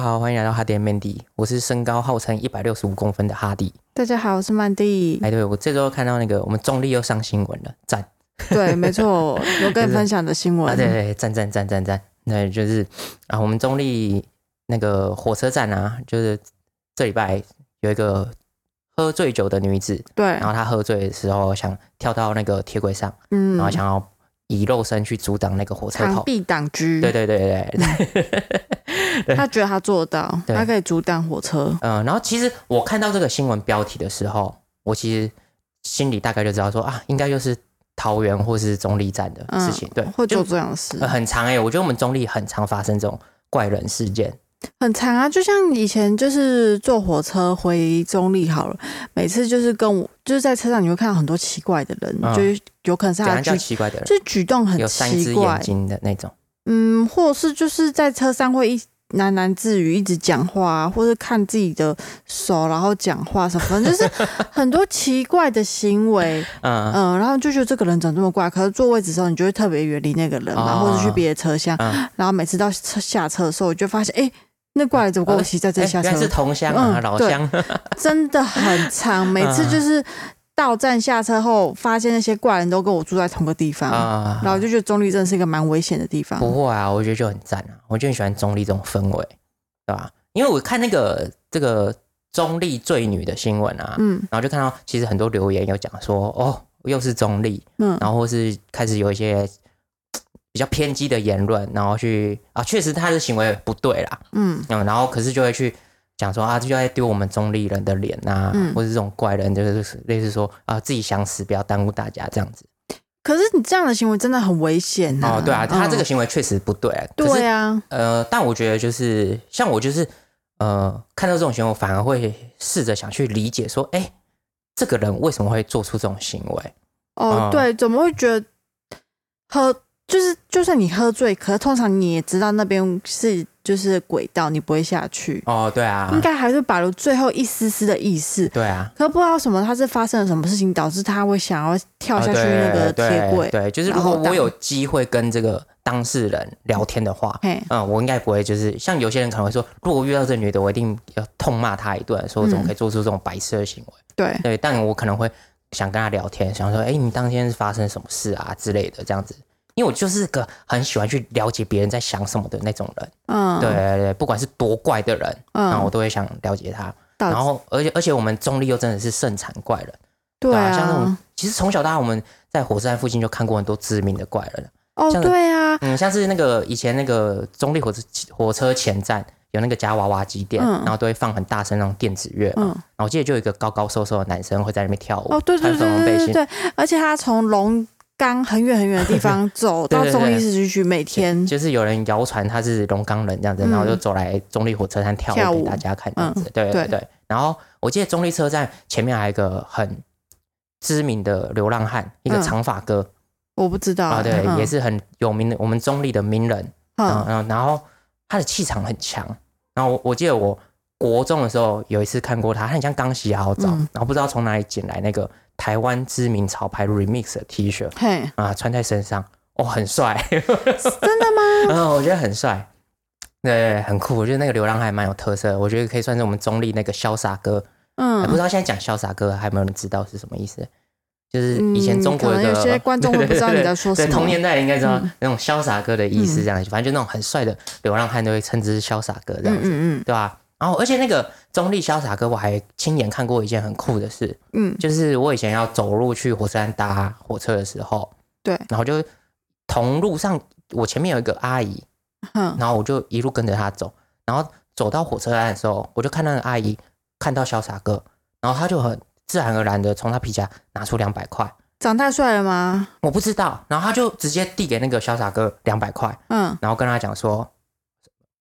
家好，欢迎来到哈迪 Mandy，我是身高号称一百六十五公分的哈迪。大家好，我是曼迪。哎，对我这周看到那个我们中立又上新闻了，赞！对，没错，有跟你分享的新闻。啊，对对，赞赞赞赞赞！那就是啊，我们中立那个火车站啊，就是这礼拜有一个喝醉酒的女子，对，然后她喝醉的时候想跳到那个铁轨上，嗯然后想要以肉身去阻挡那个火车头。螳臂挡车。对对对对对，他觉得他做得到，他可以阻挡火车。嗯，然后其实我看到这个新闻标题的时候，我其实心里大概就知道说啊，应该就是桃园或是中立站的事情，对，就会做这样的事。呃，很长哎、我觉得我们中立很常发生这种怪人事件，很长啊。就像以前就是坐火车回中立好了，每次就是跟我就是在车上你会看到很多奇怪的人，嗯。就是有可能是他的举，奇怪的人？就举动很有三只眼，睛的那种，嗯，或者是就是在车上会一喃喃自语，一直讲话、啊，或者看自己的手，然后讲话什么，反正就是 很多奇怪的行为。嗯嗯，然后就觉得这个人怎么这么怪？可是坐位置的时候，你就会特别远离那个人嘛，哦或者去别的车厢。嗯，然后每次到车下车的时候，我就发现，哎，那怪人怎么跟我一起在这下车？是同乡啊，嗯老乡，真的很长，每次 嗯就是到站下车后，发现那些怪人都跟我住在同个地方，啊。然后我就觉得中立真的是一个蛮危险的地方。不会啊，我觉得就很赞啊，我就很喜欢中立这种氛围，对吧？因为我看那个这个中立罪女的新闻啊，嗯。然后就看到其实很多留言有讲说，哦，又是中立，嗯，然后或是开始有一些比较偏激的言论，然后去啊，确实他的行为不对啦，嗯。嗯，然后可是就会去讲说啊，这就在丢我们中立人的脸啊，嗯。或者这种怪人，就是类似说啊，自己想死，不要耽误大家这样子。可是你这样的行为真的很危险呐、哦，对啊，他这个嗯行为确实不对对啊，呃，但我觉得就是像我就是呃，看到这种行为，我反而会试着想去理解说，哎，这个人为什么会做出这种行为？嗯。哦对，怎么会觉得喝就是就算你喝醉，可是通常你也知道那边是就是轨道，你不会下去，哦，对啊，应该还是保留最后一丝丝的意识。对啊。可不知道什么，他是发生了什么事情导致他会想要跳下去那个铁轨？对对，就是如果我有机会跟这个当事人聊天的话，嗯，我应该不会就是像有些人可能会说，如果我遇到这女的，我一定要痛骂她一顿，说我怎么可以做出这种白痴的行为？对，对，但我可能会想跟她聊天，想说，哎，你当天是发生什么事啊之类的，这样子。因为我就是个很喜欢去了解别人在想什么的那种人，嗯，对，对对，不管是多怪的人，然后我嗯，都会想了解他。然后，而且而且我们中立又真的是盛产怪人，对啊，像那种啊，其实从小到大我们在火车站附近就看过很多知名的怪人，哦像对啊，嗯，像是那个以前那个中立火车火车前站有那个夹娃娃机店，嗯。然后都会放很大声那种电子乐嘛。嗯，然后我记得就有一个高高瘦瘦的男生会在那边跳舞，哦对对对背心，对对对，而且他从龙岗很远很远的地方走 到中立市区去，每天就是有人谣传他是龙岗人这样子，嗯然后就走来中立火车站跳跳舞舞给大家看这样子。嗯对对对对。然后我记得中立车站前面还有一个很知名的流浪汉，一个嗯长发哥我不知道啊，对，嗯也是很有名的我们中立的名人。嗯嗯嗯，然后他的气场很强。然后我我记得我国中的时候有一次看过他，他很像刚洗好澡，嗯然后不知道从哪里捡来那个台湾知名潮牌 Remix 的 T 恤嘿，啊，穿在身上，哦，很帅，真的吗？嗯，我觉得很帅，对，很酷。我觉得那个流浪汉蛮有特色，我觉得可以算是我们中立那个潇洒哥。嗯不知嗯，道现在讲潇洒哥还有没有人知道是什么意思？就是以前嗯中国个可能有些 观众会不知道你在说什对，么。同年代应该知道嗯那种潇洒哥的意思，这样，反正就那种很帅的流浪汉都会称之潇洒哥这样子，嗯嗯对吧？然后，而且那个中立潇洒哥，我还亲眼看过一件很酷的事，嗯。就是我以前要走路去火车站搭火车的时候，对，然后就同路上我前面有一个阿姨，嗯然后我就一路跟着她走，然后走到火车站的时候，我就看那个阿姨看到潇洒哥，然后她就很自然而然的从她皮夹拿出两百块。长太帅了吗？我不知道，然后他就直接递给那个潇洒哥两百块，嗯，然后跟他讲说，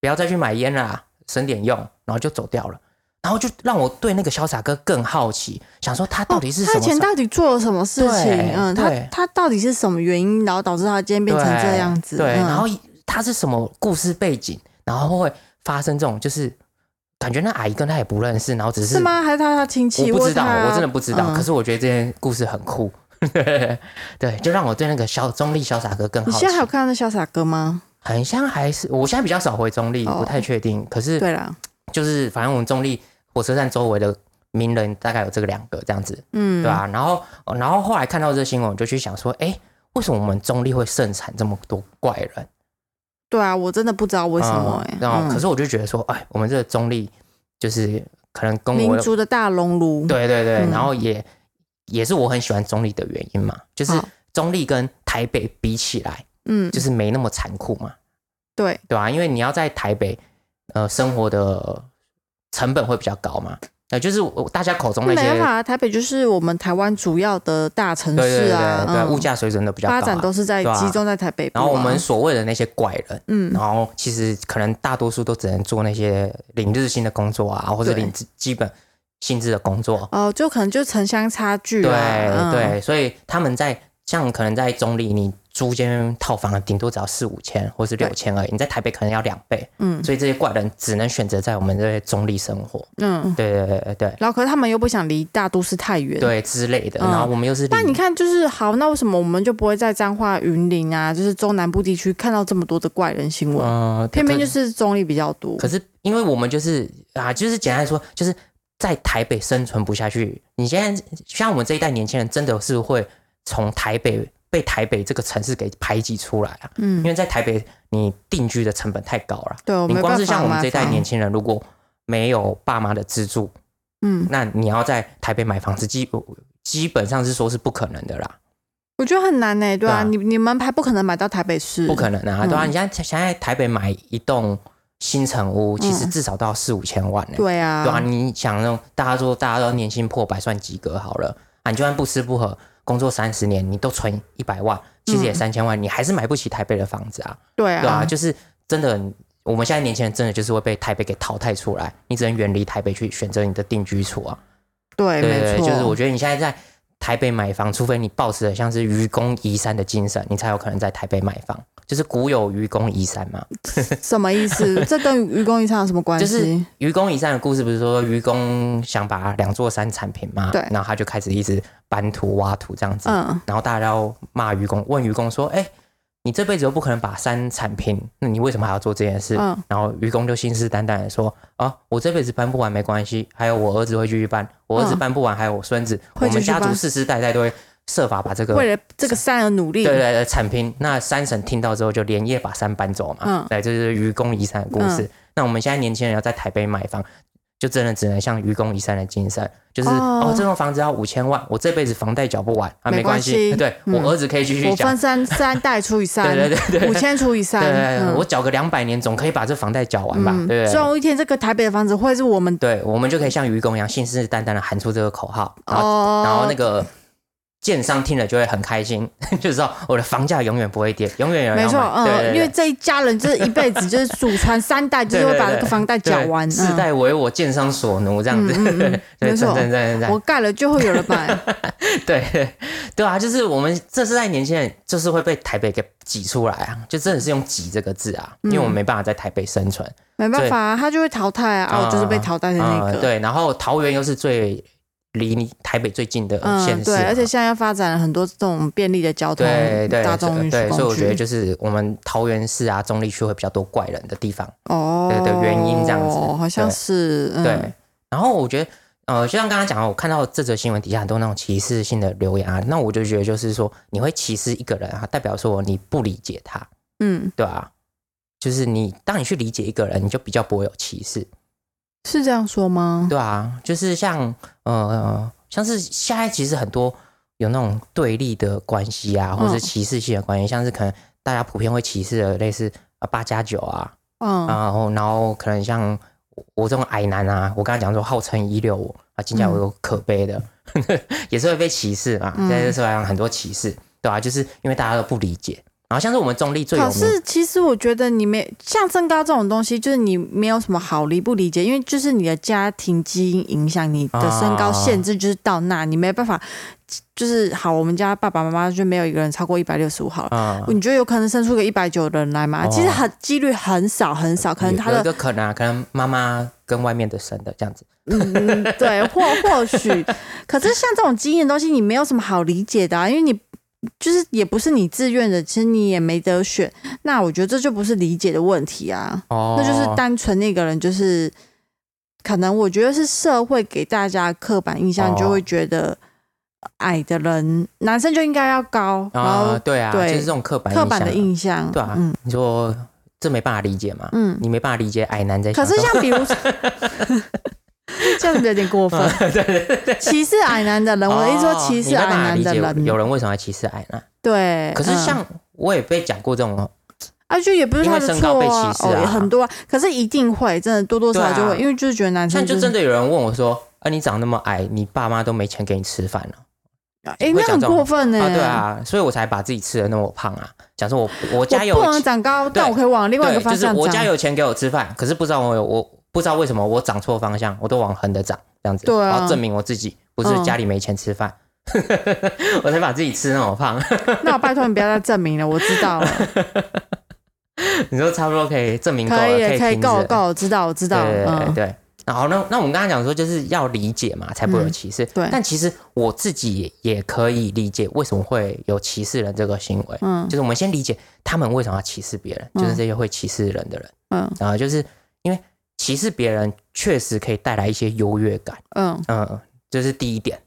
不要再去买烟了啦，省点用，然后就走掉了。然后就让我对那个潇洒哥更好奇，想说他到底是什么？哦他以前到底做了什么事情对？嗯，他他到底是什么原因，然后导致他今天变成这样子？对，嗯然后他是什么故事背景，然后会发生这种，就是感觉那阿姨跟他也不认识，然后只是是吗？还是他他亲戚？我不知道，我真的不知道。嗯可是我觉得这件故事很酷，对，就让我对那个潇中立潇洒哥更好奇你现在还。有看到那潇洒哥吗？很像还是我现在比较少回中立，哦。不太确定。可是对啦，就是反正我们中立火车站周围的名人大概有这个两个这样子，嗯，对吧、然后哦然后后来看到这新闻，我就去想说，哎，为什么我们中立会盛产这么多怪人？对啊，我真的不知道为什么哎、嗯然后嗯。可是我就觉得说，哎，我们这个中立就是可能跟我的民族的大熔炉，对对对，嗯。然后也也是我很喜欢中立的原因嘛，就是中立跟台北比起来，嗯，就是没那么残酷嘛，对，对吧、因为你要在台北呃生活的成本会比较高嘛，呃，就是大家口中那些没办法，台北就是我们台湾主要的大城市啊，对物价水准都比较高、啊，发展都是在集中在台北啊、然后我们所谓的那些怪人，嗯。然后其实可能大多数都只能做那些领日薪的工作啊，或者对领基基本薪资的工作。哦，就可能就城乡差距对、对，所以他们在像可能在中立，你租间套房顶多只要四五千或是六千而已，你在台北可能要两倍，嗯所以这些怪人只能选择在我们这些中立生活。嗯，对对对对对然后可是他们又不想离大都市太远，。对之类的，嗯然后我们又是离那你看，就是好，那为什么我们就不会在彰化、云林啊，就是中南部地区看到这么多的怪人新闻？嗯，偏偏就是中立比较多。可是因为我们就是啊，就是简单来说，就是在台北生存不下去。你现在像我们这一代年轻人，真的是会从台北被台北这个城市给排挤出来啊。嗯。因，为在台北你定居的成本太高了。对，你光是像我们这一代年轻人，如果没有爸妈的资助，嗯，那你要在台北买房子，基基本上是说是不可能的啦，我觉得很难呢、对啊，你你们还不可能买到台北市，不可能啊，对啊，嗯。你现在现在台北买一栋新城屋，其实嗯。至少都要四五千万呢、对啊，对啊，你想那种大家说大家都年薪破百算及格好了，啊，你就算不吃不喝，工作三十年，你都存一百万，其实也嗯。三千万，你还是买不起台北的房子啊，对啊，对啊，就是真的，我们现在年轻人真的就是会被台北给淘汰出来，你只能远离台北去选择你的定居处啊。对，对对对，没错，就是我觉得你现在在台北买房，除非你抱持的像是愚公移山的精神，你才有可能在台北买房。就是古有愚公移山嘛，什么意思？这跟愚公移山有什么关系？就是愚公移山的故事，不是说愚公想把两座山铲平嘛？对然后他就开始一直搬土挖土这样子，嗯，然后大家要骂愚公，问愚公说：“哎、你这辈子都不可能把山铲平，那你为什么还要做这件事？”嗯然后愚公就信誓旦旦的说：“啊，我这辈子搬不完没关系，还有我儿子会继续搬，我儿子嗯搬不完，还有我孙子，我们家族世世代代都会设法把这个为了这个山而努力，对对对，铲平。那山神听到之后，就连夜把山搬走嘛。嗯对，这就是愚公移山的故事。那我们现在年轻人要在台北买房，就真的只能像愚公移山的精神，就是哦哦这栋房子要五千万，我这辈子房贷缴不完啊，没没关系，对、嗯我儿子可以继续缴我分。三三代除以三，对对对对五千除以三，对对对，嗯我缴个两百年，总可以把这房贷缴完吧？嗯对？总有一天这个台北的房子会是我们对，我们就可以像愚公一样信誓旦旦的喊出这个口号，然后、哦，然后那个建商听了就会很开心，就知道我的房价永远不会跌，永远有人没错，要买。对对嗯，因为这一家人就是一辈子就是祖传三代，就是会把这个房贷缴完，对世嗯。代为我建商所奴这样子，嗯嗯嗯，没错。我盖了就会有人买，对对对啊，就是我们这世代年轻人就是会被台北给挤出来啊，就真的是用“挤”这个字啊，因为我们没办法在台北生存，没办法啊，他就会淘汰啊，啊，我就是被淘汰的那个，嗯对，然后桃园又是最离你台北最近的县嗯，市嗯，对，而且现在要发展了很多这种便利的交通对对大众运输对，工所以我觉得，就是我们桃园市啊、中立区会比较多怪人的地方。哦的的原因这样子好像对是，嗯。对，然后我觉得，呃，就像刚刚讲，我看到这则新闻底下很多那种歧视性的留言啊，那我就觉得就是说，你会歧视一个人啊，代表说你不理解他，嗯，对啊、就是你当你去理解一个人，你就比较不会有歧视，是这样说吗？对啊，就是像呃，像是现在其实很多有那种对立的关系啊，或者歧视性的关系，像是可能大家普遍会歧视的类似啊八加九啊，嗯，然后然后可能像我我这种矮男啊，我刚才讲说号称一六五啊，听起来我有可悲的，也是会被歧视嘛，嗯在这社会上很多歧视，对啊、就是因为大家都不理解。然后像是我们中立最有名，可是其实我觉得你没像身高这种东西，就是你没有什么好理不理解，因为就是你的家庭基因影响你的身高限制，就是到那，你没办法。就是好，我们家爸爸妈妈就没有一个人超过一百六十五好了。嗯，你觉得有可能生出个一百九的人来吗？哦其实很几率很少很少，可能他有一的个可能啊，可能妈妈跟外面的生的这样子，嗯对，或或许，可是像这种基因的东西，你没有什么好理解的啊，因为你就是也不是你自愿的，其实你也没得选。那我觉得这就不是理解的问题啊，哦，那就是单纯那个人就是可能我觉得是社会给大家刻板印象，哦就会觉得矮的人男生就应该要高，然后啊，对啊，对就是这种刻板刻板的印印象，对啊，嗯你说这没办法理解嘛？嗯。你没办法理解矮男在可。是像比如说，这样子有点过分。歧视矮男的人，我的意思说歧视矮男的人，有人为什么要歧视矮男？对。嗯可是像我也被讲过这种，啊，就也不是他的错啊，很多啊。可是一定会，真的多多少少就会，因为就是觉得男生像就真的有人问我说：“啊，你长那么矮，你爸妈都没钱给你吃饭了。哎，那很过分呢。啊，对，啊，所以我才把自己吃的那么胖啊。假设我我我家有不能长高，但我可以往另外一个，方向就是我家长。有钱给我吃饭，可是不知道我有我不知道为什么我长错方向，我都往横的长这样子，对啊然后证明我自己不是嗯家里没钱吃饭，我才把自己吃那么胖。那我拜托你不要再证明了，我知道了，你说差不多可以证明够了，可以可以以停止了够知道我知道，对对对嗯，对。然后那那我们刚才讲说，就是要理解嘛，才不会有歧视。对但其实我自己也也可以理解为什么会有歧视人这个行为。嗯就是我们先理解他们为什么要歧视别人，就是这些会歧视人的人。嗯然后就是歧视别人确实可以带来一些优越感。嗯嗯，这是第一点，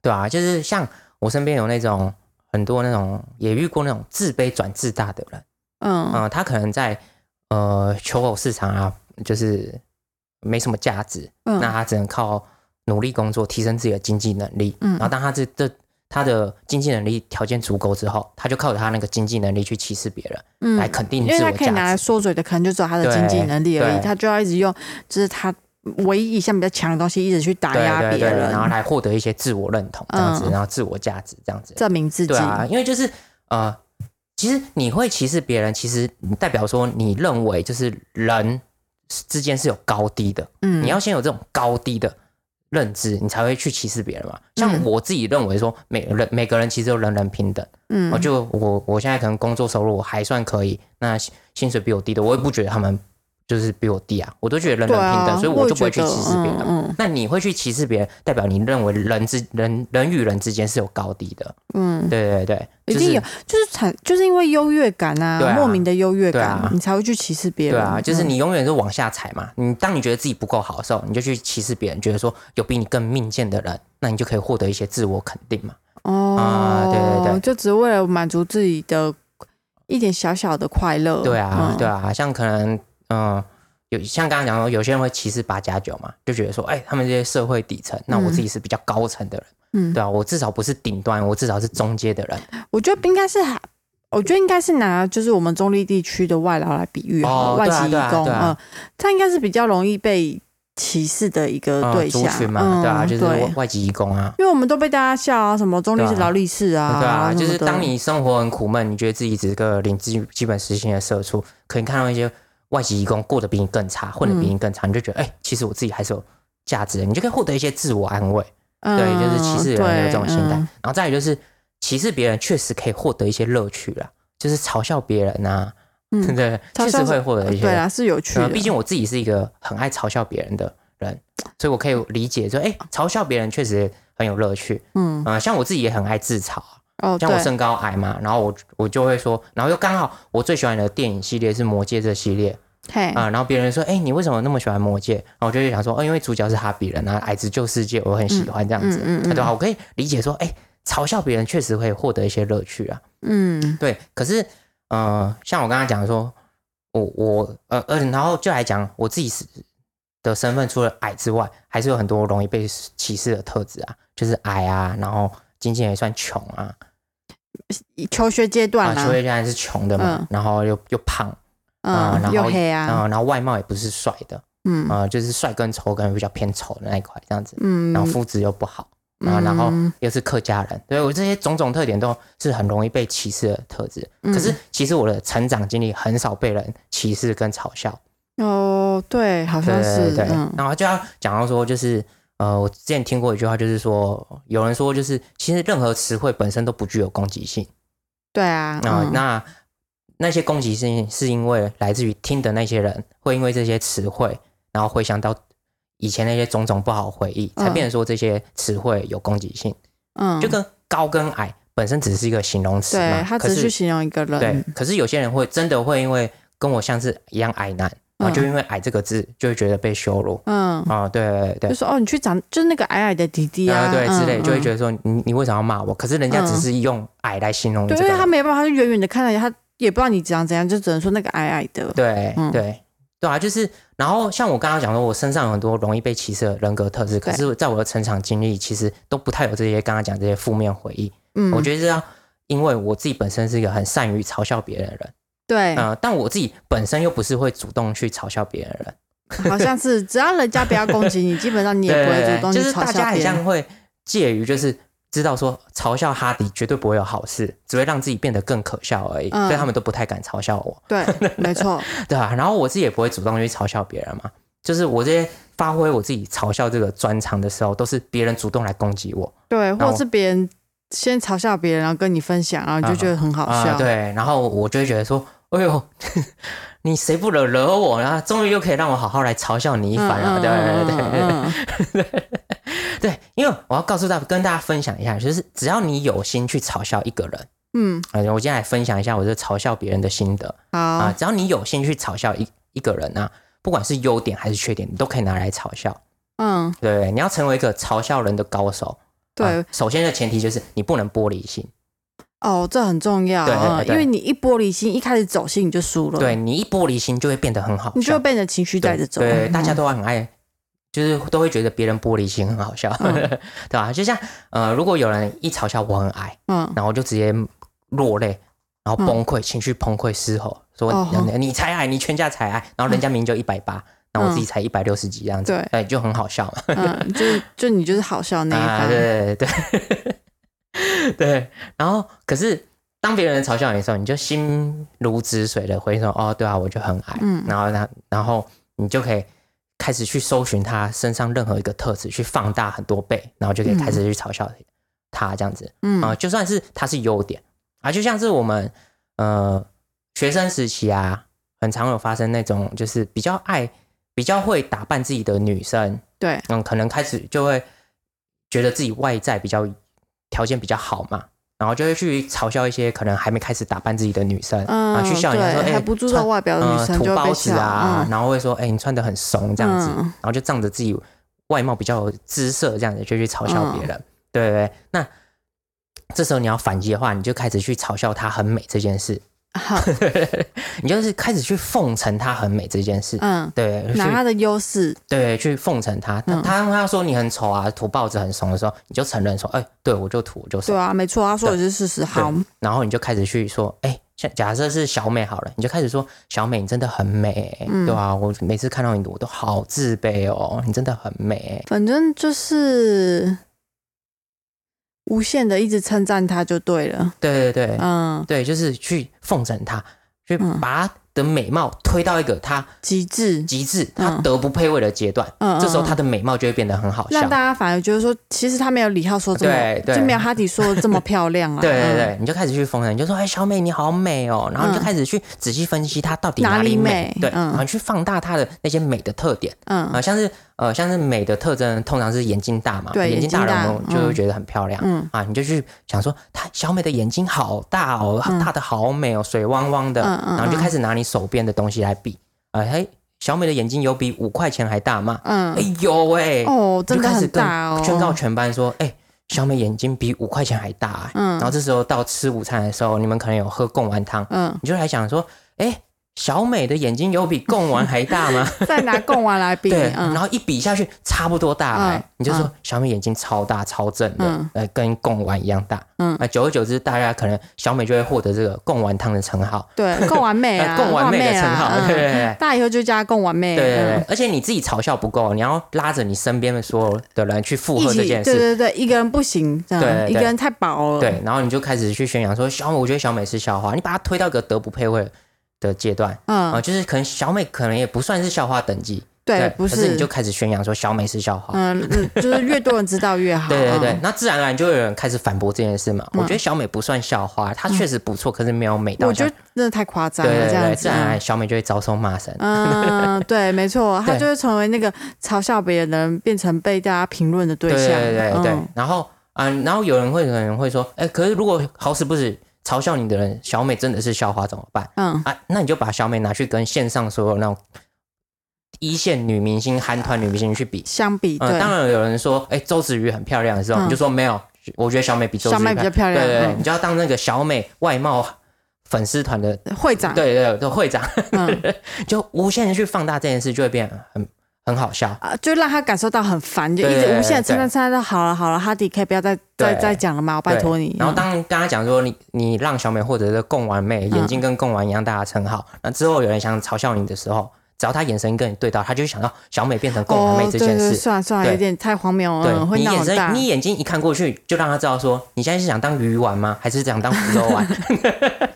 对啊，就是像我身边有那种很多那种也遇过那种自卑转自大的人。嗯嗯，他可能在呃求偶市场啊，就是没什么价值，那嗯他只能靠努力工作提升自己的经济能力。嗯然后当他这这他的经济能力条件足够之后，他就靠着他那个经济能力去歧视别人，嗯来肯定因为他可以拿来价值。说嘴的，可能就只有他的经济能力而已，他就要一直用，就是他唯一一项比较强的东西，一直去打压别人，然后来获得一些自我认同，这样子，嗯然后自我价值这样子。证明自己。对啊，因为就是呃，其实你会歧视别人，其实代表说你认为就是人之间是有高低的，嗯，你要先有这种高低的认知，你才会去歧视别人嘛。像嗯我自己认为说，每人每个人其实都人人平等。嗯我就我我现在可能工作收入还算可以，那薪薪水比我低的，我也不觉得他们就是比我低啊，我都觉得人人平等，所以我就不会去歧视别人。嗯那你会去歧视别人，代表你认为人之人人与人之间是有高低的。嗯，对对对，就是一定有，就是产，就是因为优越感啊，莫名的优越感，啊你才会去歧视别人。对啊，就是嗯你永远是往下踩嘛。你当你觉得自己不够好的时候，你就去歧视别人，觉得说有比你更命贱的人，那你就可以获得一些自我肯定嘛。哦，啊对对对就只为了满足自己的一点小小的快乐。对啊，嗯对啊，像可能嗯、有像刚刚讲说，有些人会歧视八加九嘛，就觉得说，哎、他们这些社会底层，那我自己是比较高层的人，嗯，对啊，我至少不是顶端，我至少是中阶的人。我觉得应该是还。我觉得应该是拿就是我们中立地区的外劳来比喻，哦外籍义工，嗯、他应该是比较容易被歧视的一个嗯对象，对啊，就是外外籍义工啊，因为我们都被大家笑啊，什么中立是劳力士啊，对啊，就是当你生活很苦闷，你觉得自己只是个领基基本实薪的社畜，可以看到一些外籍义工过得比你更差，混得比你更差，你就觉得，哎、其实我自己还是有价值的，你就可以获得一些自我安慰。嗯对，就是歧视人有这种心态。嗯然后再来就是歧视别人，确实可以获得一些乐趣啦，就是嘲笑别人呐、嗯对不 对？确实会获得一些。对啊，是有趣毕竟我自己是一个很爱嘲笑别人的人，所以我可以理解说，哎，嘲笑别人确实很有乐趣。嗯，啊、像我自己也很爱自嘲像我身高矮嘛，然后我我就会说，然后又刚好我最喜欢的电影系列是《魔戒》这系列嘿，啊、然后别人说，哎，你为什么那么喜欢《魔戒》？然后我就会想说，哦，因为主角是哈比人啊，矮子救世界，我很喜欢这样子，嗯嗯嗯啊对吧？我可以理解说，哎，嘲笑别人确实会获得一些乐趣啊，嗯。对。可是，呃，像我刚刚讲说，我我呃呃，然后就来讲我自己是的身份，除了矮之外，还是有很多容易被歧视的特质啊，就是矮啊，然后经济也算穷啊，求学阶段啊，求学阶段是穷的嘛，嗯。然后又又胖。啊，嗯，然后啊，啊，然后外貌也不是帅的，嗯。啊，就是帅跟丑可能比较偏丑的那一块这样子，嗯，然后肤质又不好，啊，然后嗯。又是客家人，对我这些种种特点都是很容易被歧视的特质。嗯可是其实我的成长经历很少被人歧视跟嘲笑，哦，对，好对像是对，然后就要讲到说，就是呃，我之前听过一句话，就是说有人说，就是其实任何词汇本身都不具有攻击性。对啊，啊、嗯。那那些攻击性是因为来自于听的那些人会因为这些词汇，然后回想到以前那些种种不好回忆，才嗯变成说这些词汇有攻击性。嗯，就跟高跟矮本身只是一个形容词嘛，可是他只是去形容一个人对，，可是有些人会真的会因为跟我像是一样矮男，然后就因为矮这个字就会觉得被羞辱。嗯，啊、对对对就说哦，你去长就是那个矮矮的弟弟啊，啊，对之类，就会觉得。得说你你为什么要骂我？可是人家只是用矮来形容你对，他没办法，他就远远的看到你，他也不知道你长怎样，就只能说那个矮矮的。对嗯对对啊，就是然后像我刚刚讲说，我身上有很多容易被歧视的人格特质，可是在我的成长经历，其实都不太有这些刚刚讲这些负面回忆。嗯，我觉得是要，因为我自己本身是一个很善于嘲笑别人的人，对，呃，但我自己本身又不是会主动去嘲笑别人的人，好像是只要人家不要攻击你，基本上你也不会主动去嘲笑就是大家笑别人。很像会介于就是知道说嘲笑哈迪绝对不会有好事，只会让自己变得更可笑而已，嗯。所以他们都不太敢嘲笑我，对，没错，对啊，然后我自己也不会主动去嘲笑别人嘛，就是我这些发挥我自己嘲笑这个专长的时候，都是别人主动来攻击我对，或者是别人先嘲笑别人，然后跟你分享，然后你就觉得很好啊、笑。对，然后我就会觉得说，哎呦。你谁不惹惹我，然后终于又可以让我好好来嘲笑你一嗯，番了，嗯对对对对，因为我要告诉大跟大家分享一下，就是只要你有心去嘲笑一个人，嗯，呃，我今天来分享一下我这嘲笑别人的心得啊、好，只要你有心去嘲笑一一个人啊，不管是优点还是缺点，你都可以拿来嘲笑，嗯，对不对？你要成为一个嘲笑人的高手，对啊，首先的前提就是你不能玻璃心，哦，这很重要，对对嗯，对因为你一玻璃心，一开始走心你就输了，对，你一玻璃心就会变得很好笑你就会，被你的情绪带着走。对，对大家嗯都很爱。就是都会觉得别人玻璃心很好笑，嗯。对吧？就像呃，如果有人一嘲笑我很矮，嗯，然后就直接落泪，然后崩溃，情绪崩溃嘶吼，说哦。你你才矮，你全家才矮，然后人家明明就一百八，然后我自己才一百六十几这样子，对。对，就很好笑。嘛。嗯，就是就你就是好笑那一 啊，方，对对对。对，然后可是当别人嘲笑你的时候，你就心如止水的回说，哦，对啊，我就很矮，嗯。然后然然后你就可以开始去搜寻他身上任何一个特质，去放大很多倍，然后就可以开始去嘲笑他这样子。嗯啊、就算是他是优点啊，就像是我们呃学生时期啊，很常有发生那种就是比较爱、比较会打扮自己的女生，对，嗯，可能开始就会觉得自己外在比较条件比较好嘛，然后就会去嘲笑一些可能还没开始打扮自己的女生，嗯，啊，去笑人家说，对哎、还不注重外表的女呃土包子啊，嗯。然后会说，哎、你穿的很怂这样子，嗯。然后就仗着自己外貌比较有姿色这样子，就去嘲笑别人，对对对。那这时候你要反击的话，你就开始去嘲笑她很美这件事，好，你就是开始去奉承她很美这件事，嗯，对，拿她的优势，对去奉承她。他。嗯。他他说你很丑啊，土包子很怂的时候，你就承认说，哎、对我就土我就怂。对，啊，没错，他说的是事实。好，然后你就开始去说，哎、像假设是小美好了，你就开始说小美你真的很美、嗯。对吧、我每次看到你我都好自卑哦，你真的很美、反正就是无限的一直称赞他就对了。对对对、嗯，对，就是去奉承她，去嗯。把她的美貌推到一个她极致，极致、她嗯德不配位的阶段，嗯，嗯这时候她的美貌就会变得很好笑。让。大家反而觉得说，其实他没有李浩说这么对，对。就没有哈迪说的这么漂亮啊。对对嗯，对，你就开始去奉承，你就说：“哎，小美你好美哦。”然后你就嗯开始去仔细分析她到底哪里里美？对，嗯。然后去放大她的那些美的特点。啊、嗯像是呃，像是美的特征，通常是眼睛大嘛，眼睛大眼睛大人我们就会嗯。觉得很漂亮、嗯。啊，你就去想说，她小美的眼睛好大哦，嗯。大的好美哦，水汪汪的，嗯嗯然后就嗯。开始拿你手边的东西来比，啊、嘿，小美的眼睛有比五块钱还大吗？嗯？哎，有哎、哦，真的很就开始跟大哦，宣告全班说，哎、小美眼睛比五块钱还大、哎嗯。然后这时候到吃午餐的时候，你们可能有喝贡丸汤，嗯，你就来想说，哎、小美的眼睛有比贡丸还大吗？再拿贡丸来比，对，然嗯后一比下去差不多大、哎、嗯你就说嗯。小美眼睛超大超正的，嗯。呃，跟贡丸一样大。嗯。那久而久之，大家可能小美就会获得这个贡丸汤的称号，对，贡丸妹啊，贡丸妹的称号，啊对对对。嗯大家以后就叫她贡丸妹，对对对。嗯，而且你自己嘲笑不够，你要拉着你身边的所有的人去附，和这件事。对对对，一个人不行，这样对对。一个人太薄了，对，然后你就开始去宣扬说小美，我觉得小美是校花，你把她推到一个德不配位的阶段啊、嗯，就是可能小美可能也不算是校花等级，对，不可是你就开始宣扬说小美是校花。嗯嗯，就是越多人知道越好，对对对嗯，那自然而然就会有人开始反驳这件事嘛。我觉得小美不算校花，她确实不错，可是没有美到像我觉得真的太夸张了，对对自。然而然小美就会遭受骂声。嗯，对，没错，她就会成为那个嘲笑别人变成被大家评论的对对象。对对对，嗯然后嗯，然后有人会可能会说，哎，可是如果好死不死嘲笑你的人小美真的是校花怎么办？嗯，啊，那你就把小美拿去跟线上所有那种一线女明星、韩团女明星去比。相比嗯，当然有人说，哎，周子瑜很漂亮的时候，嗯。你就说没有，我觉得小美比周子小瑜美比较漂亮，对对对，嗯。你就要当那个小美外貌粉丝团的，会长，对对对的会长，嗯。就无限的去放大这件事，就会变得很很好笑。啊，就让他感受到很烦，就一直无限地对称赞称赞到好了好了，哈迪可以不要再再再讲了吗？我拜托你。然后嗯当跟他讲说你你让小美或者是贡丸妹眼睛跟贡丸一样大的称号，那之后有人想嘲笑你的时候，只要他眼神跟你对到，他就会想到小美变成贡丸妹这件事。算了算了，对有点太荒谬了，嗯会对你眼神，。你眼睛一看过去，就让他知道说，你现在是想当鱼丸吗？还是想当福州丸？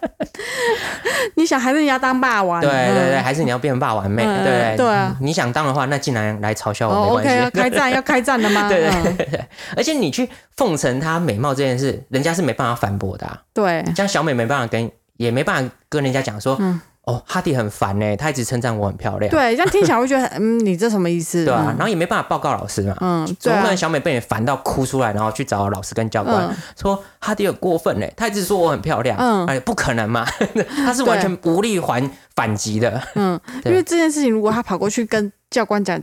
你想还是你要当霸王？对对对，嗯还是你要变霸王妹？对对对啊你想当的话，那进来来嘲笑我没哦关系。，OK，开战要开战了吗？对嗯对对，而且你去奉承她美貌这件事，人家是没办法反驳的、啊。对像小美没办法跟，也没办法跟人家讲说，嗯哦，哈迪很烦呢，他一直称赞我很漂亮，对，这样听起来会觉得，嗯，你这什么意思？对啊，嗯。然后也没办法报告老师嘛。嗯，对啊。总不能，小美被你烦到哭出来，然后去找老师跟教官、嗯。说哈迪很过分呢，他一直说我很漂亮，嗯。哎，不可能嘛，他是完全无力还反击的，嗯，因为这件事情，如果他跑过去跟教官讲，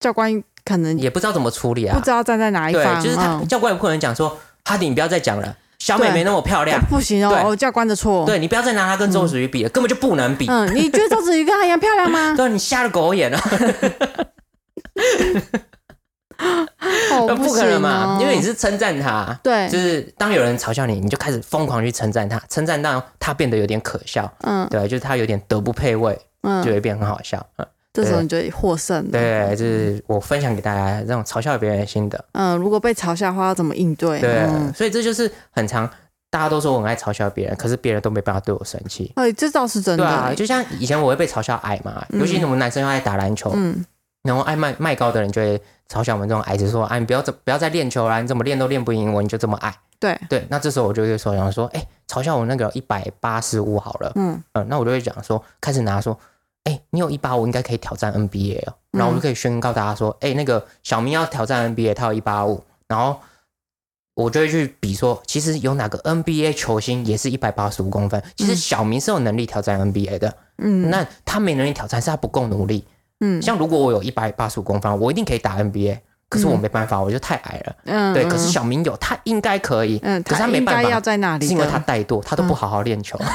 教官可能也不知道怎么处理啊。不。知道站在哪一对，方，就是他、嗯。教官也不可能讲说哈迪你不要再讲了，小美没那么漂亮，不行哦，教官的错。对你不要再拿她跟周子瑜比了，根本就不能比。嗯，你觉得周子瑜跟她一样漂亮吗？对，你瞎了狗眼了，哦，不可能嘛，哦。因为你是称赞她。对。就，是当有人嘲笑你，你就开始疯狂去称赞他，称赞到他变得有点可笑，嗯。对，就是他有点德不配位，嗯。就嗯，会变很好笑。嗯，这时候你就获胜了。对，就是我分享给大家这种嘲笑别人的心得。嗯，如果被嘲笑的话，要怎么应对？对，嗯，所以这就是很常大家都说我很爱嘲笑别人，可是别人都没办法对我生气。哎，这倒是真的。对啊，就像以前我会被嘲笑矮嘛，嗯尤其我们男生又爱打篮球，嗯然后爱卖卖高的人就会嘲笑我们这种矮子说：“啊，你不要这不要再练球了，你怎么练都练不赢我，你就这么矮。对，”对，那这时候我就会说，想说，哎、嘲笑我那个一百八十五好了，嗯嗯，那我就会讲说，开始拿说，哎、你有一八五，应该可以挑战 NBA 哦，嗯然后我就可以宣告大家说，哎、那个小明要挑战 NBA，他有一八五，然后我就会去比说，其实有哪个 NBA 球星也是一百八十五公分，其实嗯。小明是有能力挑战 NBA 的，嗯，那他没能力挑战是他不够努力。嗯。像如果我有一百八十五公分，我一定可以打 NBA，可是我没办法，我就太矮了。嗯对，可是小明有，他应该可以，嗯，可是他没办法要在那里，是因为他怠惰，他都不好好练球。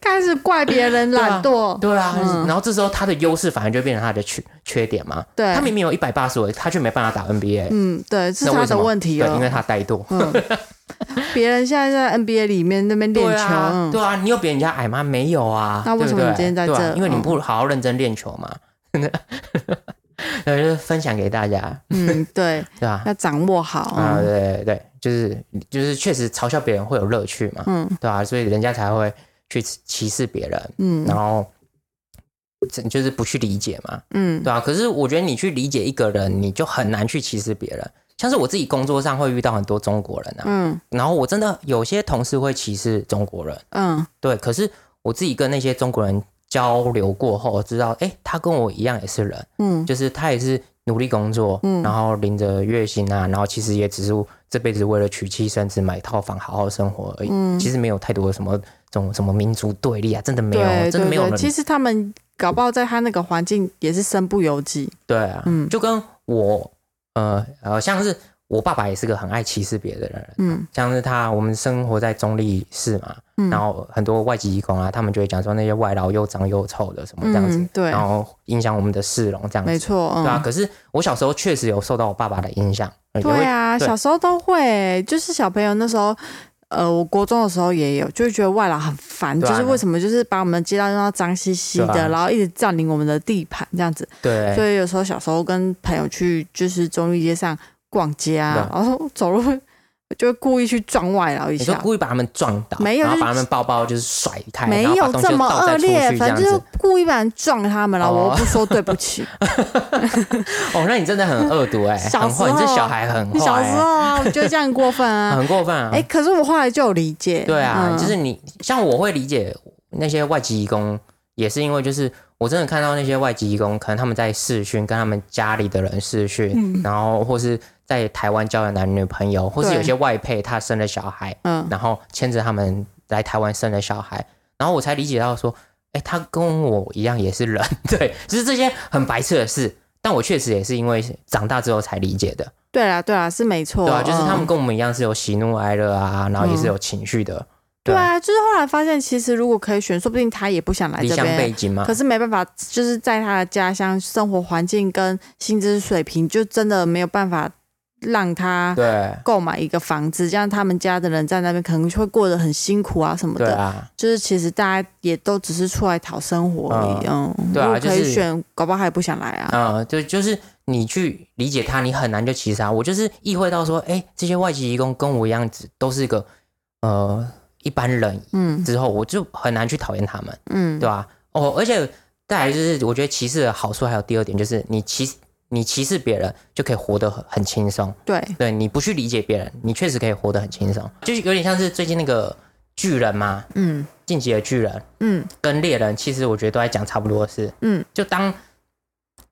开始怪别人懒惰。对啊，嗯然后这时候他的优势反而就变成他的缺缺点嘛。对他明明有一百八十五，他却没办法打 NBA，嗯，对，是他的问题对。因为他怠惰。嗯，别人现在在 NBA 里面那边练球，对啊，你有比人家矮吗？没有啊。那为什么你今天在这嗯因为你不好好认真练球嘛。对，就是分享给大家，嗯，对，对吧？要掌握好。啊，嗯对对对，就是就是确实嘲笑别人会有乐趣嘛，嗯。对吧、所以人家才会去歧视别人，嗯。然后这就是不去理解嘛，嗯。对吧、可是我觉得你去理解一个人，你就很难去歧视别人。像是我自己工作上会遇到很多中国人啊，嗯。然后我真的有些同事会歧视中国人，嗯。对，可是我自己跟那些中国人交流过后，我知道，哎，他跟我一样也是人，嗯就是他也是努力工作，嗯然后领着月薪啊，然后其实也只是这辈子为了娶妻生子、买套房、好好生活而已。嗯，其实没有太多的什么这种什么民族对立啊，真的没有，真的没有人。其实他们搞不好在他那个环境也是身不由己。对啊，嗯就跟我呃呃，像是我爸爸也是个很爱歧视别的人，嗯。像是他我们生活在中立市嘛，嗯，然后很多外籍义工啊，他们就会讲说那些外劳又脏又臭的什么这样子，嗯对。然后影响我们的市容这样子。没错，嗯。对啊，可是我小时候确实有受到我爸爸的影响，对啊，对。小时候都会，就是小朋友那时候，呃，我国中的时候也有，就会觉得外劳很烦，啊就是为什么就是把我们的街道弄到脏兮兮的，啊。然后一直占领我们的地盘这样子。对。所以有时候小时候跟朋友去就是中立街上逛街啊然后走路会就会故意去撞外劳一你就下。故意把他们撞倒，没有然后把他们包包就是甩开，没有这么恶劣，反正就是。故意把人撞他们了，哦我不说对不起。哦，那你真的很恶毒哎，小时很坏，你这小孩很坏，小时候啊，我觉得这样很过分啊。很过分啊。哎，可是我后来就有理解。对啊，嗯就是你像我会理解那些外籍移工，也是因为就是我真的看到那些外籍义工，可能他们在试训跟他们家里的人试训，嗯然后或是在台湾交的男女朋友，或是有些外配他生了小孩，嗯，然后牵着他们来台湾生了小孩，然后我才理解到说，哎，他跟我一样也是人，对，就是这些很白痴的事，但我确实也是因为长大之后才理解的，对啊对啊，是没错，对啊，就是他们嗯跟我们一样是有喜怒哀乐啊，然后也是有情绪的，对啊，就是后来发现，其实如果可以选，说不定他也不想来离乡这边。背景嘛。可，是没办法，就是在他的家乡生活环境跟薪资水平，就真的没有办法让他对购买一个房子，这样他们家的人在那边可能会过得很辛苦啊什么的。对啊，就是其实大家也都只是出来讨生活而已，嗯，对啊可就是以选，搞不好他也不想来啊。嗯，对就是你去理解他，你很难就歧视他。我就是意会到说，哎，这些外籍移工跟我一样，子都是一个呃一般人，嗯之后我就很难去讨厌他们，嗯，对吧、哦，而且再来就是，我觉得歧视的好处还有第二点，就是你歧你歧视别人就可以活得很很轻松。对，对你不去理解别人，你确实可以活得很轻松，就是有点像是最近那个巨人嘛，嗯晋级的巨人嗯。跟猎人，其实我觉得都在讲差不多的事。嗯，就当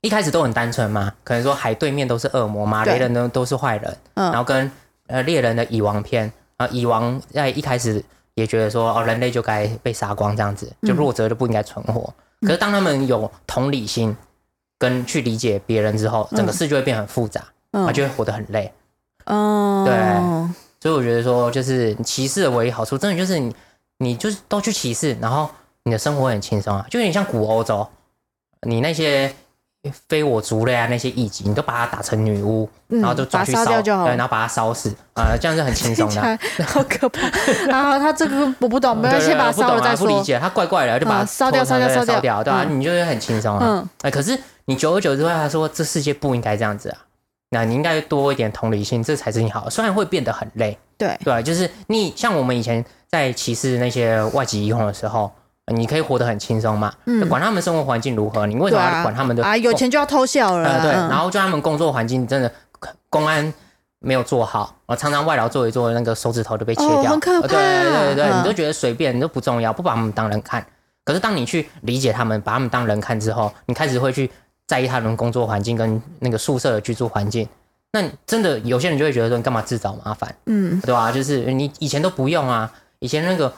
一开始都很单纯嘛，可能说海对面都是恶魔，马对雷人呢都是坏人，然嗯后跟呃猎人的蚁王篇啊，蚁王在一开始也觉得说哦，人类就该被杀光这样子，就嗯。弱者就不应该存活。可是当他们有同理心跟去理解别人之后，整个嗯事就会变很复杂，嗯。他就会活得很累。嗯，对。所以我觉得说，就是歧视的唯一好处，真的就是你你就是都去歧视，然后你的生活很轻松啊，就有点像古欧洲，你那些非我族类啊那些异己，你都把它打成女巫，嗯然后就抓去烧，它烧掉就好对，然后把它烧死啊、这样是很轻松的。听起来好可怕。然 后他这个我不懂，没关系，对对把它不懂啊烧了再说。不理解，它怪怪的，就把它嗯烧掉拖烧掉烧掉烧掉，对啊、嗯你就是很轻松啊。嗯哎，可是你久而久之会他说，这世界不应该这样子啊。那你应该多一点同理心，这才是你好。虽然会变得很累，对，对吧？就是你像我们以前在歧视那些外籍移工的时候，你可以活得很轻松嘛，嗯。管他们生活环境如何，你为什么要管他们的啊，有钱就要偷笑了呃，对，嗯。然后就他们工作环境真的公安没有做好，我常常外劳做一做，那个手指头就被切掉，哦很可怕对对对对你都觉得随便，你都不重要，不把他们当人看。可是当你去理解他们，把他们当人看之后，你开始会去在意他们工作环境跟那个宿舍的居住环境。那真的有些人就会觉得说，你干嘛自找麻烦，嗯。对吧、就是你以前都不用啊，以前那个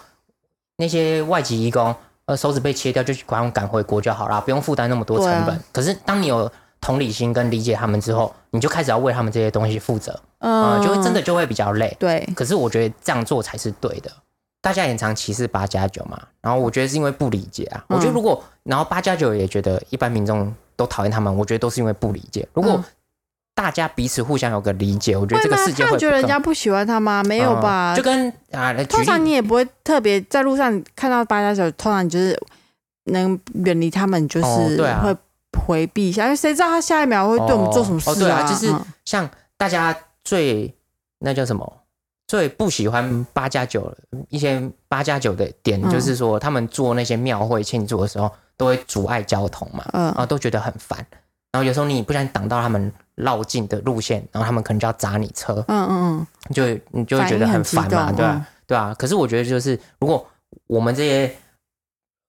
那些外籍移工，呃，手指被切掉就把他们赶回国就好了，不用负担那么多成本。啊可是当你有同理心跟理解他们之后，你就开始要为他们这些东西负责啊、嗯，就会真的就会比较累。对，可是我觉得这样做才是对的。大家也很常歧视八加九嘛，然后我觉得是因为不理解啊。嗯我觉得如果然后八加九也觉得一般民众都讨厌他们，我觉得都是因为不理解。如果嗯大家彼此互相有个理解，我觉得这个吗世界会他觉得人家不喜欢他吗？没有吧？嗯就跟啊，通常你也不会特别在路上看到八家九，通常你就是能远离他们，就是会回避一下，因为谁知道他下一秒会对我们做什么事哦哦对啊就是嗯像大家最那叫什么？最不喜欢八加九一些八加九的点，嗯就是说他们做那些庙会庆祝的时候，都会阻碍交通嘛，嗯啊都觉得很烦。然后有时候你不小心挡到他们绕境的路线，然后他们可能就要砸你车，嗯嗯嗯就你就会觉得很烦嘛，对吧、嗯对啊。可是我觉得就是，如果我们这些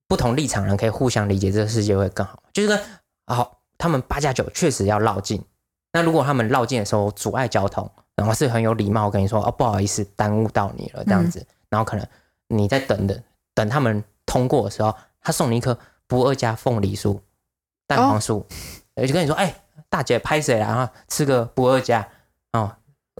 不同立场人可以互相理解，这个世界会更好。就是跟好，他们八加九确实要绕境，那如果他们绕境的时候阻碍交通，然后是很有礼貌跟你说哦不好意思耽误到你了这样子，然后可能你在等等等他们通过的时候，他送你一颗不二家凤梨酥、蛋黄酥，就跟你说哎、大姐拍谁了，然后吃个不二家哦。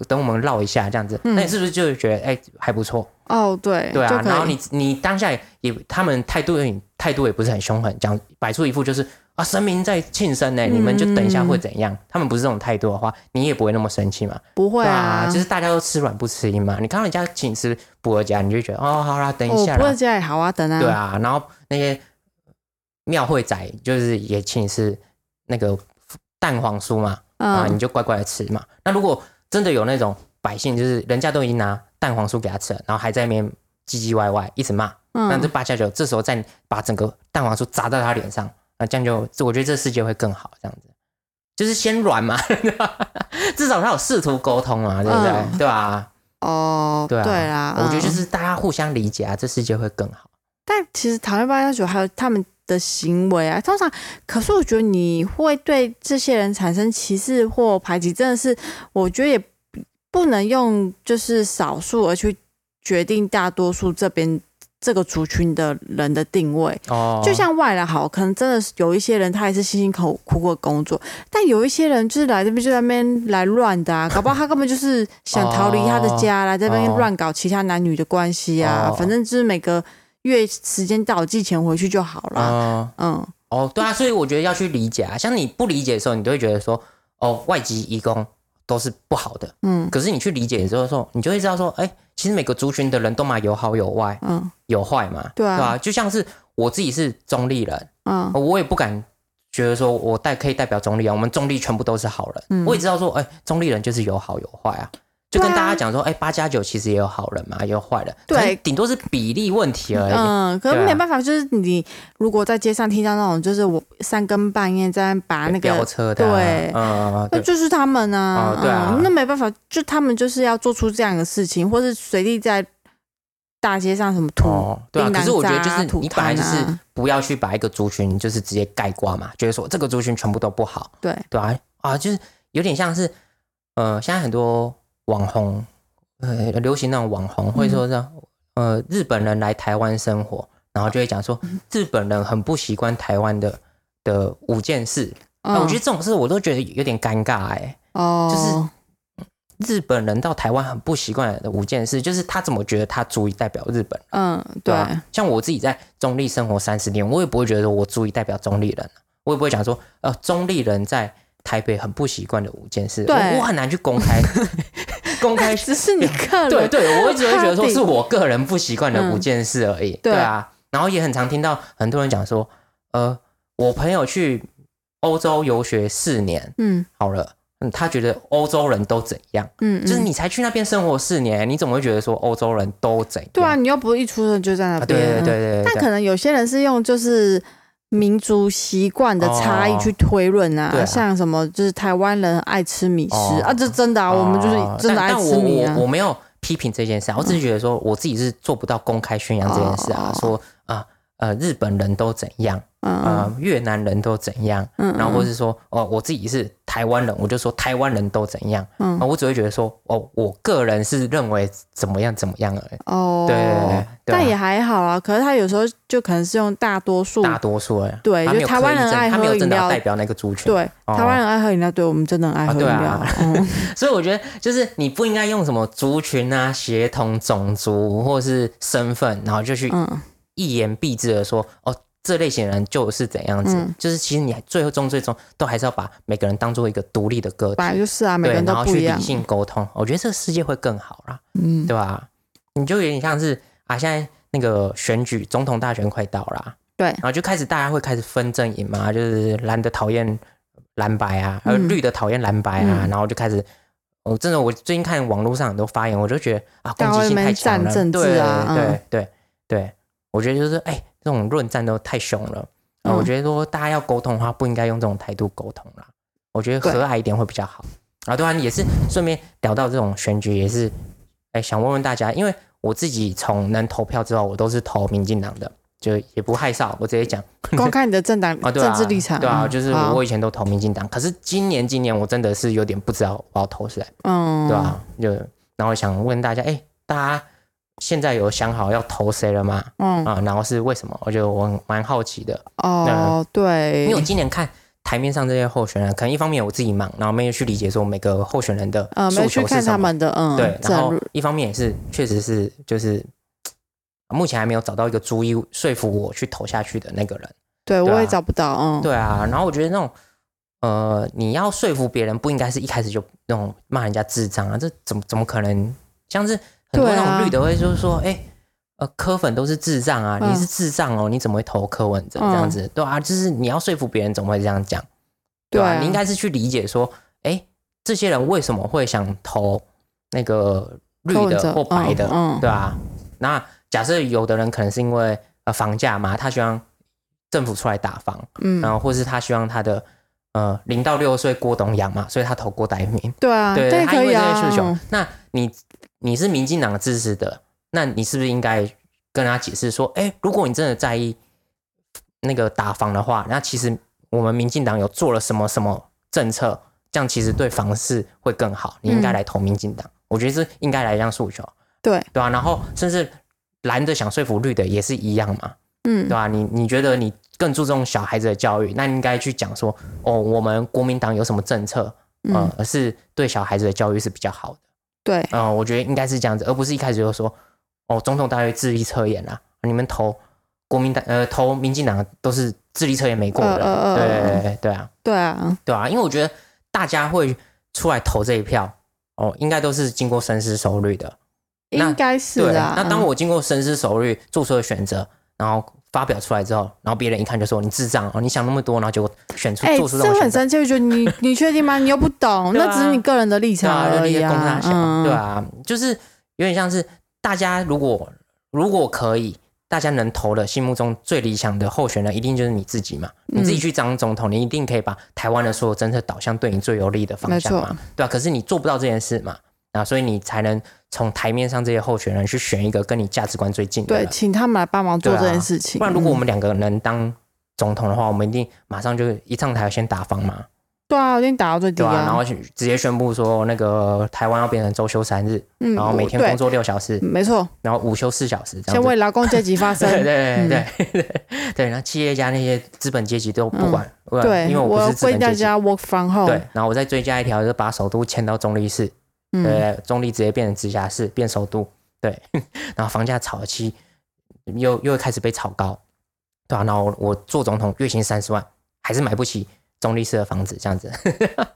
等我们绕一下这样子，嗯那你是不是就觉得哎、还不错？哦对对啊，然后你你当下也他们态度也态度也不是很凶狠，讲摆出一副就是啊神明在庆生呢，你们就等一下会怎样？他们不是这种态度的话，你也不会那么生气嘛。不会对啊，就是大家都吃软不吃硬嘛。你看到人家请吃不二家，你就觉得哦好啦，等一哦下啦。不二家也好啊，等啊，对啊，然后那些庙会仔就是也请你吃那个蛋黄酥嘛，啊，你嗯就乖乖的吃嘛。那如果真的有那种百姓，就是人家都已经拿蛋黄酥给他吃了，然后还在那边唧唧歪歪一直骂，那这嗯，八加九这时候再把整个蛋黄酥砸到他脸上，那这样就我觉得这世界会更好，这样子就是先软嘛，至少他有试图沟通嘛，对不对？嗯对吧？哦对啊，啦，我觉得就嗯是大家互相理解啊，这世界会更好。但其实讨厌八加九还有他们的行为啊。通常，可是我觉得你会对这些人产生歧视或排挤，真的是我觉得也不能用就是少数而去决定大多数这边这个族群的人的定位。哦，就像外来好，可能真的是有一些人他也是辛辛苦苦过工作，但有一些人就是来这边就在那边来乱的啊，搞不好他根本就是想逃离他的家，来这边哦乱搞其他男女的关系啊，哦反正就是每个月时间到寄钱回去就好了。嗯。嗯，哦，对啊，所以我觉得要去理解啊。像你不理解的时候，你都会觉得说，哦，外籍移工都是不好的。嗯可是你去理解之后说，你就会知道说，哎，其实每个族群的人都嘛有好有坏，嗯有坏嘛，对啊吧？就像是我自己是中立人，嗯我也不敢觉得说我代可以代表中立啊，我们中立全部都是好人。嗯我也知道说，哎，中立人就是有好有坏啊。就跟大家讲说，哎，八加九其实也有好人嘛，也有坏人，对顶多是比例问题而已。嗯，可是没办法，就是你如果在街上听到那种，就是我三更半夜在那把那飙个。车的啊，对嗯，对，那就是他们啊，哦对啊嗯那没办法，就他们就是要做出这样的事情，或是随地在大街上什么吐哦，对啊，可是我觉得就是吐痰你本来就是啊不要去把一个族群就是直接盖挂嘛，觉得说这个族群全部都不好，对，对啊，啊，就是有点像是呃，现在很多网红呃流行那种网红会说让、呃日本人来台湾生活，然后就会讲说嗯。日本人很不习惯台湾的的五件事，啊，我觉得得这种事我都觉得有点尴尬哎、哦，就是日本人到台湾很不习惯的五件事，就是他怎么觉得他足以代表日本。人。嗯，对，啊，像我自己在中立生活三十年，我也不会觉得我足以代表中立人，我也不会讲说，呃，中立人在台北很不习惯的五件事，我我很难去公开 公开。只是你 个人，对对，我一直会觉得说是我个人不习惯的五嗯件事而已。对对啊，然后也很常听到很多人讲说，呃，我朋友去欧洲游学四年，嗯好了。嗯，他觉得欧洲人都怎样？嗯，嗯就是你才去那边生活四年，你怎么会觉得说欧洲人都怎样？对啊，你又不是一出生就在那啊，边，对对对对对，对但可能有些人是用就是民族习惯的差异去推论啊，像什么就是台湾人爱吃米食、哦。啊，这真的啊，我们就是哦真的爱吃米啊。我我。我没有批评这件事啊，我只是觉得说我自己是做不到公开宣扬这件事啊，哦说啊呃日本人都怎样，嗯呃越南人都怎样，嗯然后或是说哦我自己是台湾人，我就说台湾人都怎样，嗯。啊我只会觉得说哦我个人是认为怎么样怎么样而已，哦，对对对对。啊但也还好啊。可是他有时候就可能是用大多数，大多数而已，对他没有就台湾人他没有真的喝饮料代表那个族群，对哦。台湾人爱喝饮料，对我们真的很爱喝饮料。啊 嗯。所以我觉得，就是你不应该用什么族群啊、血统、种族或是身份，然后就去嗯一言蔽之的说，哦，这类型人就是怎样子。嗯。就是其实你最终最终都还是要把每个人当做一个独立的个体。本，来就是啊，每个对，人都然后不一样。去理。性沟通。我觉得这个世界会更好啦，嗯，对吧？你就有点像是啊，现在那个选举总统大选快到啦，对。然后就开始大家会开始分阵营嘛，就是蓝的讨厌蓝白啊，呃，嗯绿的讨厌蓝白啊，嗯。然后就开始，我、真的我最近看网络上很多发言，我就觉得啊，攻击性太强了，站政治啊对对对，我觉得就是哎、这种论战都太凶了，啊，嗯我觉得说大家要沟通的话，不应该用这种态度沟通啦，我觉得和蔼一点会比较好。啊，对啊，也是顺便聊到这种选举，也是哎、想问问大家，因为我自己从能投票之后，我都是投民进党的，就也不害臊，我直接讲。公开你的政党啊，对政啊，治立场。对啊，嗯就是我以前都投民进党，可是今年今年我真的是有点不知道我要投谁，嗯，对吧、就然后想问大家，哎，大家现在有想好要投谁了吗？嗯，啊，然后是为什么？我觉得我很蛮好奇的，哦，对，因为我今年看台面上这些候选人，可能一方面我自己忙，然后没有去理解说每个候选人的诉求是什么，他们的，嗯，对，然后一方面也是确实是就是。目前还没有找到一个足以说服我去投下去的那个人，对对啊我也找不到，嗯，对啊，然后我觉得那种呃，你要说服别人，不应该是一开始就那种骂人家智障啊，这怎么怎么可能？像是很多那种绿的会就是说，哎、呃，柯粉都是智障啊，嗯。你是智障哦，你怎么会投柯文哲这样子？对啊，就是你要说服别人，怎么会这样讲？对啊你应该是去理解说，哎，这些人为什么会想投那个绿的或白的，对吧、那假设有的人可能是因为呃房价嘛，他希望政府出来打房，嗯。然，后或是他希望他的呃零到六岁郭董养嘛，所以他投郭台铭。对啊，对，这也他因为这可以啊些诉求，嗯那你你是民进党的支持的，那你是不是应该跟他解释说，哎，如果你真的在意那个打房的话，那其实我们民进党有做了什么什么政策，这样其实对房市会更好，你应该来投民进党。我觉得是应该来这样诉求，对，对吧、然后甚至蓝的想说服绿的也是一样嘛，嗯。对，吧、你你觉得你更注重小孩子的教育，那你应该去讲说，哦，我们国民党有什么政策，嗯，而，是对小孩子的教育是比较好的。对，嗯、我觉得应该是这样子，而不是一开始就说，哦，总统大学智力测验啦，你们投国民党呃投民进党都是智力测验没过的，对呃对对对啊，对啊，对啊，因为我觉得大家会出来投这一票，哦，应该都是经过深思熟虑的，那应该是对。啊。那当嗯我经过深思熟虑做出的选择，然后发表出来之后，然后别人一看就说你智障哦，你想那么多，然后结果选出哎，做出这这种选择，会很生气，会觉得你 你确定吗？你又不懂，对啊。那只是你个人的立对啊，场而已啊。小，嗯，对啊，就是有点像是大家如果如果可以，大家能投的心目中最理想的候选人，一定就是你自己嘛。你嗯自己去当总统，你一定可以把台湾的所有政策导向对你最有利的方向没嘛，对啊，可是你做不到这件事嘛，啊，所以你才能从台面上这些候选人去选一个跟你价值观最近的对，人。请他们来帮忙做这件事情。不然，如果我嗯们两个能当总统的话，我们一定马上就一上台先打方嘛，对啊，我已经打到最低对啊、然啊后。直接宣布说那个台湾要变成周休三日，嗯，然后每天工作六小时，没错，然后午休四小时。先为劳工阶级发声。对对嗯对对对对，然后企业家那些资本阶级都不管，对，因为我不是资本阶级。归大家 work from home。对，然后我再追加一条，就是把首都迁到中立市，嗯，对，中立直接变成直辖市，变首都，对，然后房价炒期又又开始被炒高，对吧、然后我我做总统月薪三十万，还是买不起中立式的房子，这样子，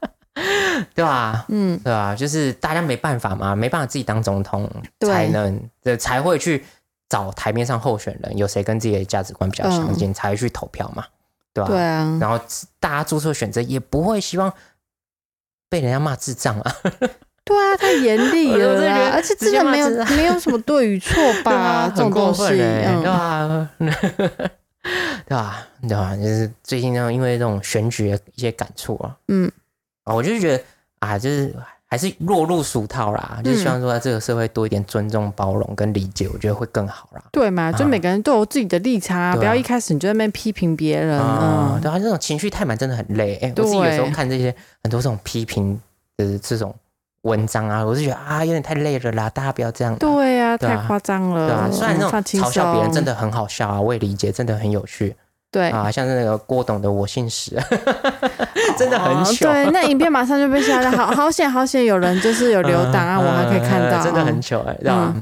对吧、嗯，对吧、就是大家没办法嘛，没办法自己当总统，才能对才会去找台面上候选人，有谁跟自己的价值观比较相近，才会去投票嘛，对吧、对啊，然后大家做出的选择也不会希望被人家骂智障啊，对啊，太严厉了而且直接真的没有没有什么对与错吧？啊，这种东西，对，吧？对 吧？对吧？就是最近呢，因为这种选举的一些感触啊，嗯啊，我就是觉得啊，就是还是落入俗套啦，嗯就是希望说在这个社会多一点尊重、包容跟理解，我觉得会更好啦。对嘛，就啊每个人都有自己的立场啊，不要一开始你就在那边批评别人，啊，嗯，对啊，这种情绪太满真的很累。哎，我自己有时候看这些很多这种批评的这种文章啊，我是觉得啊，有点太累了啦，大家不要这样。对啊，对啊太夸张了，对啊，虽然那种嘲笑别人真的很好笑啊，我也理解，真的很有趣对，啊，像是那个郭董的“我姓史”，真的很糗。哦对，那影片马上就被下架，好好险好险，有人就是有留档啊，嗯我还可以看到，嗯真的很嗯糗哎，对吧？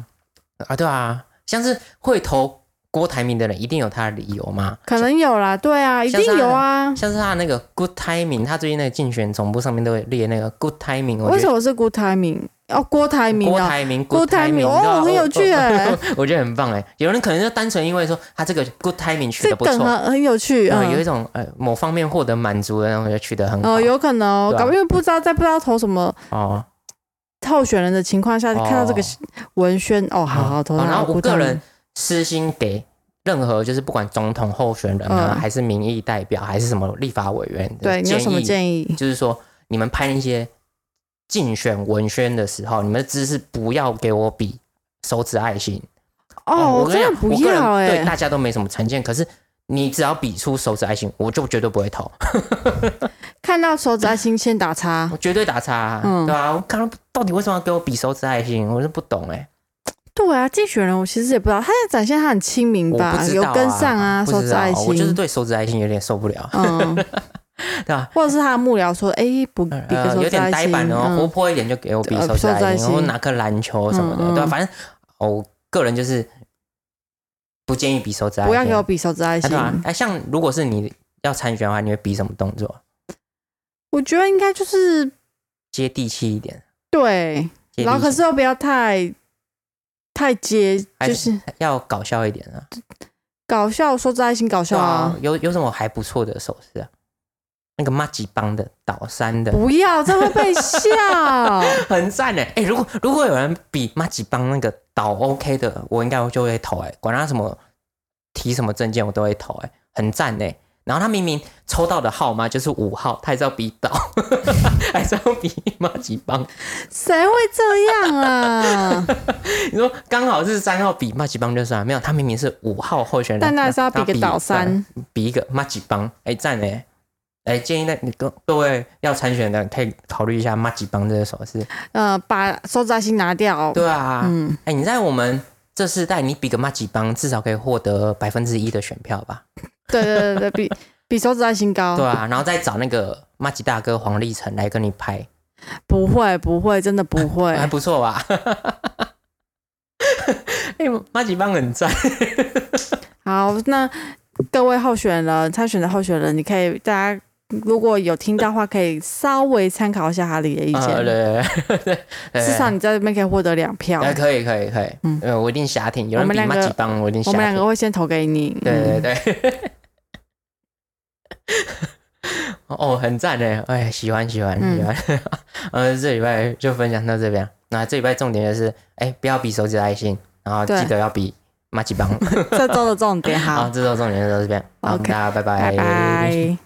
啊，对啊，像是会投郭台铭的人，一定有他的理由嘛。可能有啦，对啊，一定有啊。像是他那个 good timing，他最近那个竞选总部上面都会列那个 good timing，为什么是 Good Timing？哦，郭台铭郭台铭 timing，哦很有趣哎，我觉得很棒哎。有人可能就单纯因为说他这个 good timing 取这得不错，很很有趣，嗯，有一嗯，种呃某方面获得满足的，然后就取得很好哦，有可能哦，因为不知道在不知道投什么哦。候选人的情况下，哦看到这个文宣，哦，好好投然后我郭台铭个人私心给任何就是不管总统候选人啊，嗯还是民意代表，还是什么立法委员的对你有什么？建议？就是说，你们拍那些竞选文宣的时候，你们的姿势不要给我比手指爱心。哦，我跟你讲，真的不我个人要对哎，大家都没什么成见，可是你只要比出手指爱心，我就绝对不会投，看到手指爱心先打叉我。绝对打叉啊、嗯对吧、我看到到底为什么要给我比手指爱心，我是不懂哎、对啊，竞选人我其实也不知道，他在展现他很亲民吧，啊、有跟上啊，手指爱心我就是心，对手指爱心有点受不了，嗯，对吧？或者是他的幕僚说，哎，不比个呃，有点手指爱心，呆板哦，活嗯，泼一点就给我比呃手指爱爱心，或心拿颗篮球什么的，嗯嗯对吧、反正我个人就是不建议比手指爱心，不要给我比手指爱心哎对。吧？哎，像如果是你要参选的话，你会比什么动作？我觉得应该就是接地气一点，对，然后可是又不要太太接，就是是要搞笑一点啊。搞笑，说真爱心搞笑啊。有有什么还不错的手势啊？那个马吉帮的倒三的，不要，这会被笑。很赞呢。哎、如果如果有人比马吉帮那个倒 OK 的，我应该就会投哎、管他什么提什么证件我都会投哎、很赞哎、然后他明明抽到的号码就是五号，他还是要比倒，还是要比马吉邦。谁会这样啊？你说刚好是三号比马吉邦就算了，没有，他明明是五号候选人，但他还是要比个倒倒三，比一个马吉邦，哎赞嘞！哎，建议那你各各位要参选的可以考虑一下马吉邦这个手势。呃，把手指爱心拿掉。对啊，嗯，哎，你在我们这世代，你比个马吉邦，至少可以获得百分之一的选票吧？对对对对，比比手指还心高。对啊，然后再找那个马吉大哥黄立成来跟你拍，不会不会，真的不会。还不错吧？哎，马吉帮很赞。好，那各位候选人、参选的候选人，你可以大家如果有听到的话，可以稍微参考一下哈利的意呃，见。对对对 对，至少你在这边可以获得两票。哎，可以可以可以，嗯呃，我一定瞎听，有人比马吉帮，我一定瞎我们两个。会先投给你。对对嗯对。哦，很赞哎，哎，喜欢喜欢嗯喜欢。呃，这礼拜就分享到这边。那这礼拜重点就是，哎，不要比手指爱心，然后对记得要比马吉邦。这周的重点好，好，这周重点就到这边。好大家拜拜拜。